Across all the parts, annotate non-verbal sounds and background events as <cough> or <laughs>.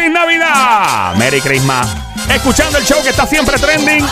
¡Feliz Navidad! ¡Merry Christmas! Escuchando el show que está siempre trending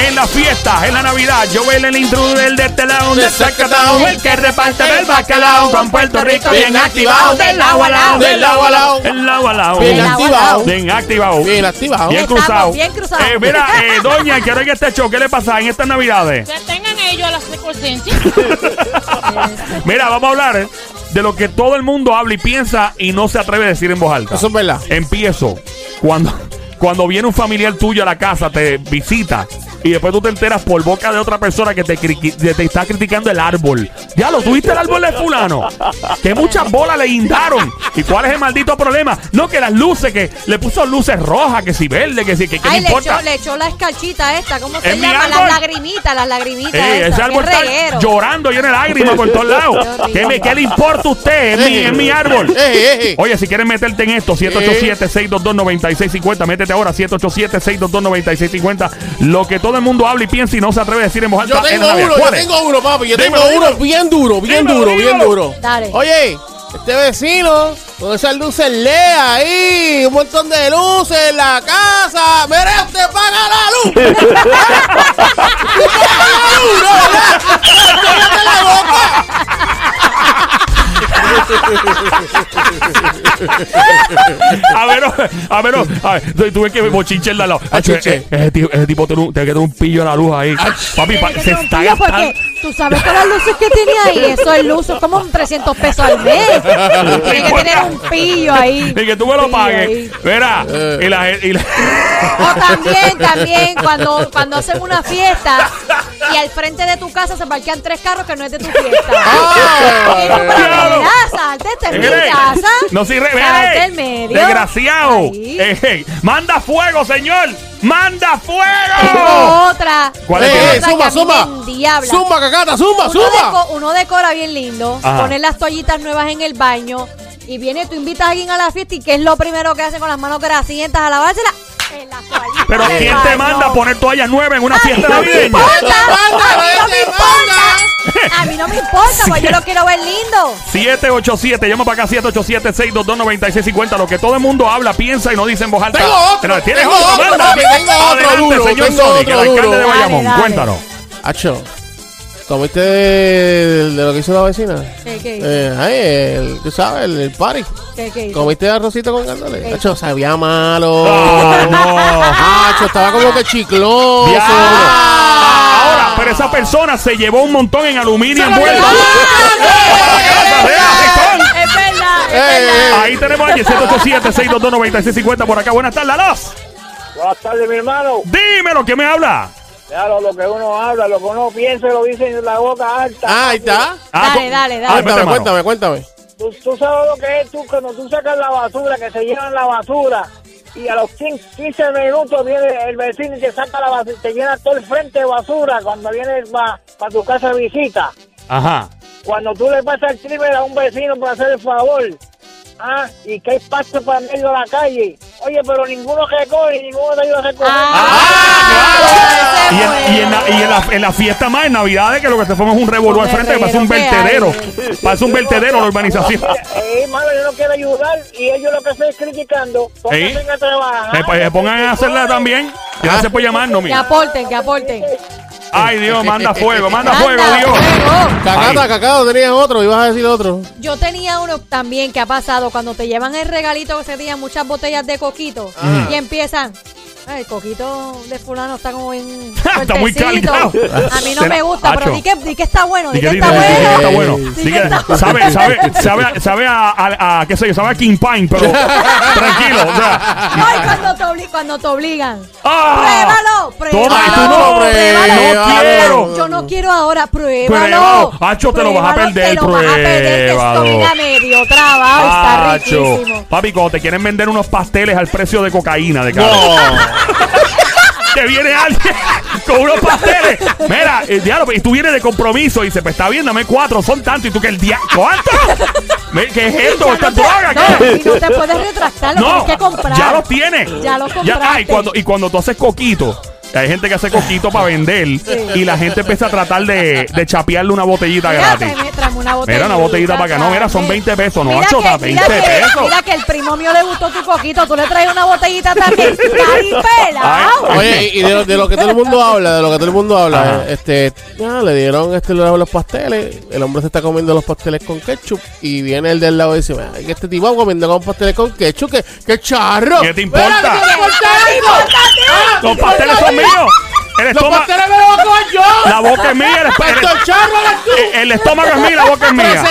en las fiestas, en la Navidad. Yo el intruder de este lado, de Zacatau, el que reparte el bacalao con Puerto Rico bien activado, del lado a lado, Del lado a lado. del lado a lado, Bien activado. bien activado, Bien activado. bien cruzado. bien cruzados. Eh, mira, eh, <laughs> doña, quiero que este show, ¿qué le pasa en estas Navidades? Que tengan ellos las. <laughs> Mira, vamos a hablar eh, de lo que todo el mundo habla y piensa y no se atreve a decir en voz alta. Eso es verdad. Empiezo. Cuando, <laughs> cuando viene un familiar tuyo a la casa, te visita y después tú te enteras por boca de otra persona que te, está criticando el árbol. Ya lo tuviste el árbol de fulano. Que muchas bolas le guindaron. ¿Y cuál es el maldito problema? No, que las luces, que le puso luces rojas, que si verde, que si, que, que Ay, no le importa. echó, le echó la escarchita esta, ¿cómo se ¿Es mi llama? árbol? Las lagrimitas, las lagrimitas. Eh, esas, ese árbol está reguero. llorando lleno de lágrimas <laughs> por todos lados. Qué horrible. ¿Qué, me- qué le importa a usted? Es mi, es mi árbol. Eh, eh, eh. Oye, si quieres meterte en esto, 787-622-9650, métete ahora, 787-622-9650. Lo que todo el mundo habla y piensa y no se atreve a decir en voz alta. Yo tengo uno, yo tengo uno, papi. Yo Dímelo, tengo uno dímelo. bien duro, bien Dímelo, duro, bien duro. Dale. Oye, este vecino con esas luces LED ahí, un montón de luces en la casa. Mira, usted paga la luz. <laughs> ¡Usted paga la luz, ¿no, verdad? ¡Cállate la boca! <laughs> A ver, a ver, a ver, tuve que bochinche al lado. Acho, Achuche. eh, ese, tipo, ese tipo tiene, que tener un pillo en la luz ahí. Papi, pa- Tiene que se está gastando. Tú sabes que las luces que tiene ahí, eso es luz, es como un 300 pesos al mes. Tiene que tener un pillo ahí. <laughs> Y que tú me lo pagues. Mira, Eh. y la, y la- O también, también, cuando, cuando hacen una fiesta y al frente de tu casa se parquean tres carros que no es de tu fiesta. <laughs> Ah. Y tú, pero Claro. mira, salte, esta es mi Mire, casa. No sirve. Salte del medio. Desgraciado. Ahí. Ey, manda fuego, señor. Manda fuego. otra. ¿Cuál es? Eh, eh, Otra que zumba, a mí zumba. me endiabla. Zumba, cacata, zumba, uno, zumba. deco- uno decora bien lindo, Ajá. poner las toallitas nuevas en el baño y viene, tú invitas a alguien a la fiesta y ¿qué es lo primero que hacen con las manos grasientas a lavársela? Pero ¿quién te manda a poner toallas nuevas en una A mí fiesta no me navideña? manda, a mí no me importa, <laughs> a mí no me importa, pues yo lo quiero ver lindo. 787, llama para acá 787-622-9650. Lo que todo el mundo habla, piensa y no dice en voz alta. Tengo otro, Pero ¿tienes tengo otro, Manda. papi, tengo otro Adelante, duro, señor tengo Sonic, otro el alcalde duro. de Bayamón. Dale, dale. Cuéntanos. Acho, ¿comiste de, de lo que hizo la vecina? ¿Qué, qué, Eh, ay, el, tú sabes, el, el party. qué, qué? ¿Comiste arrocito con gandoles? Eh. Acho, sabía malo. <laughs> No. Acho, estaba como que chicloso. Ah, Ahora, pero esa persona se llevó un montón en aluminio envuelto. Ah, <laughs> Es verdad, es Eh, verdad. Ahí tenemos a alguien, 787-622-9650 por acá. Buenas tardes, Alos. Buenas tardes, mi hermano. Dímelo, ¿qué me habla? Claro, lo que uno habla, lo que uno piensa, lo dice en la boca alta. Ah, ahí está. Ah, Dale, cu- dale, dale. Ah, vete, Cuéntame, mano. cuéntame, cuéntame. ¿Tú, tú sabes lo que es tú cuando tú sacas la basura, que se llevan la basura y a los 15, 15 minutos viene el vecino y te saca la basura, te llena todo el frente de basura cuando viene para tu casa de visita. Ajá. Cuando tú le pasas el trimmer a un vecino para hacer el favor, ah, y que hay pasto para medio de la calle. Oye, pero ninguno recoge, ninguno te ayuda a recoger. Ah, Y, ese en, y en la, y en la, en la fiesta más en Navidades que lo que se forma es un revolú al frente que parece un Berrero, ¿qué vertedero. <laughs> Parece un vertedero la urbanización. Eh, hermano, yo no quiero ayudar y ellos lo que estoy criticando. Pónganse ¿Sí? a trabajar. Me, pues, se pongan a hacerla también. Gracias por llamarnos, Que mira. aporten, que aporten. <laughs> Ay, Dios, manda fuego, manda Manda fuego, Dios. fuego. Cacata, Ay. cacao, tenías otro, ibas a decir otro. Yo tenía uno también que ha pasado cuando te llevan el regalito que se tienen muchas botellas de coquito y empiezan. "Ay, el coquito de fulano está como bien <laughs> Está muy fuertecito". cargado. A mí no Será- me gusta, pero Acho. di que, di que está bueno, di Di que está di que- di que bueno. está bueno. Di que está sabe, sabe, sabe, a- sabe a, a, a- qué sé yo, sabe a King Pine, pero tranquilo, o sea. Ay, cuando te, obli- cuando te obligan. ¡Ah! Pruébalo, Toma, y tú pruébalo. no, pruébalo. no quiero. Yo no quiero ahora, pruébalo. Pruébalo. Acho, te lo vas a Pruébalo, perder, Te lo vas a perder, que esto pruébalo. viene a medio trabajo, está Acho. riquísimo. Papi, cuando te quieren vender unos pasteles al precio de cocaína de cara. <laughs> Te viene alguien con unos pasteles. Mira, el diablo, y tú vienes de compromiso y dice, pues está bien, dame cuatro, son tantos. Y tú que el día. ¿Cuánto? ¿Qué es esto? Ya ¿Esta no y no te puedes retractar, lo No, tienes que comprar. ya lo tienes. Ya lo ah, y compraste. cuando, y cuando tú haces coquito, Hay gente que hace coquito para vender y la gente empieza a tratar de, de chapearle una botellita gratis. Tráeme- una botellita. Mira, una botellita para acá. No, mira, son 20 pesos. No, Mira chota, que- 20 mira que- pesos. Mira que el primo mío le gustó tu coquito. Tú le traes una botellita también. <laughs> ¡Caripela! Ay. Oye, y de lo, de lo que todo el mundo habla, de lo que todo el mundo habla, eh, este, ya, le dieron este los, los pasteles, el hombre se está comiendo los pasteles con ketchup y viene el del lado y dice, "Ay, que este tipo comiendo con pasteles con ketchup, que, que charro. ¿Qué te importa? Mira, ¿qué te importa eso? Los pasteles son míos. El Los pasteles me yo. la boca es mía. El, el- el estómago es mío, la boca es mía.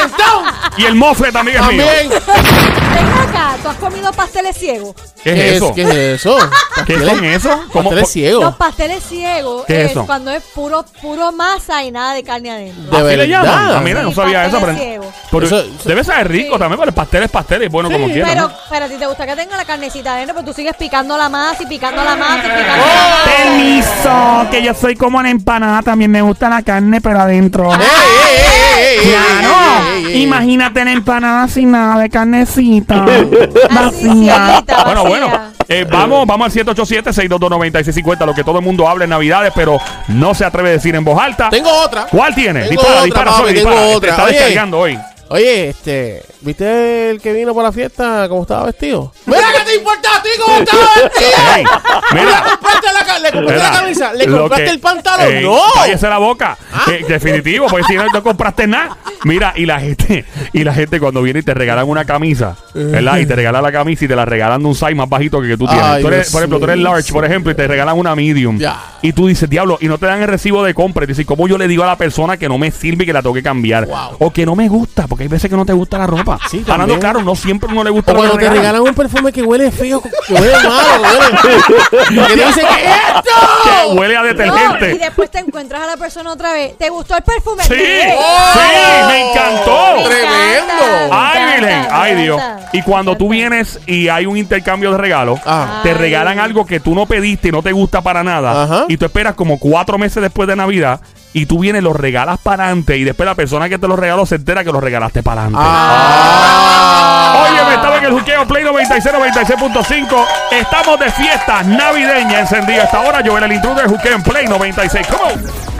Y el mofle también es mío. Ven acá, ¿tú has comido pasteles ciegos? ¿Qué es eso? ¿Qué es eso? ¿Qué Pasteles- son eso? ¿Cómo- Pasteles Los ciegos. pasteles ciegos ¿Qué es es eso? cuando es puro, puro masa y nada de carne adentro. De ¿Así le llaman? verdad. Ah, mira, no Sí, sabía eso. pasteles Pero, ciegos. pero Eso- eso- debe ser rico Sí. también, pero el pastel es pastel y bueno como quiera. Pero, ¿no? pero a ti te gusta que tenga la carnecita adentro, pero tú sigues picando la masa y picando la masa y picando ¡Oh! la masa. Permiso, que yo soy como una empanada, también me gusta la carne, pero adentro. ¡Ey, ey, ey, ey, ey, Claro, imagínate la empanada sin nada de carnecita. <laughs> Cielita, Bueno, vacía. bueno, eh, vamos, vamos al 787-622-9650, lo que todo el mundo habla en Navidades, pero no se atreve a decir en voz alta. Tengo otra. ¿Cuál tiene? Tengo dispara, otra, dispara, papi, Sony, tengo dispara. Este otra. está Oye. descargando hoy. Oye, este, ¿viste el que vino para la fiesta cómo estaba vestido? Mira, ¿qué te importa a ti cómo estaba vestido? Ey, ¿Le mira, compraste la, le compraste la Mira, camisa? ¿Le compraste que- el pantalón? Ey, ¡No! Cállese la boca. Eh, definitivo, porque si no, no compraste nada. Mira, y la gente, y la gente cuando viene y te regalan una camisa, ¿verdad? Y te regalan la camisa y te la regalan de un size más bajito que, que tú tienes. Ay, Tú eres- Dios por ejemplo, tú eres large, por ejemplo, y te regalan una medium. Ya. Y tú dices, diablo, y no te dan el recibo de compra. Y dices, ¿cómo yo le digo a la persona que no me sirve y que la tengo que cambiar? Wow. O que no me gusta, porque hay veces que no te gusta la ropa. Sí, Hablando claro, no siempre no le gusta O lo que cuando te regalan. regalan un perfume que huele feo, que huele malo, que huele... <laughs> que dice, ¿qué es esto? Que huele a No, y detergente. después te encuentras a la persona otra vez. ¿Te gustó el perfume? Sí, sí, me encantó. Me Tremendo. me Ay, encanta, Virgen, me ay Dios. encanta, Y cuando tú encanta. vienes y hay un intercambio de regalos, Ah. te Ay. regalan algo que tú no pediste y no te gusta para nada. Ajá. Y tú esperas como cuatro meses después de Navidad y tú vienes, los regalas para adelante y después la persona que te los regaló se entera que los regalaste para adelante. Ah. Oye, me estaba en el juqueo Play 96, 96.5. Estamos de fiesta navideña encendida hasta ahora. Joel el intruder, juqueo en Play 96. Come on.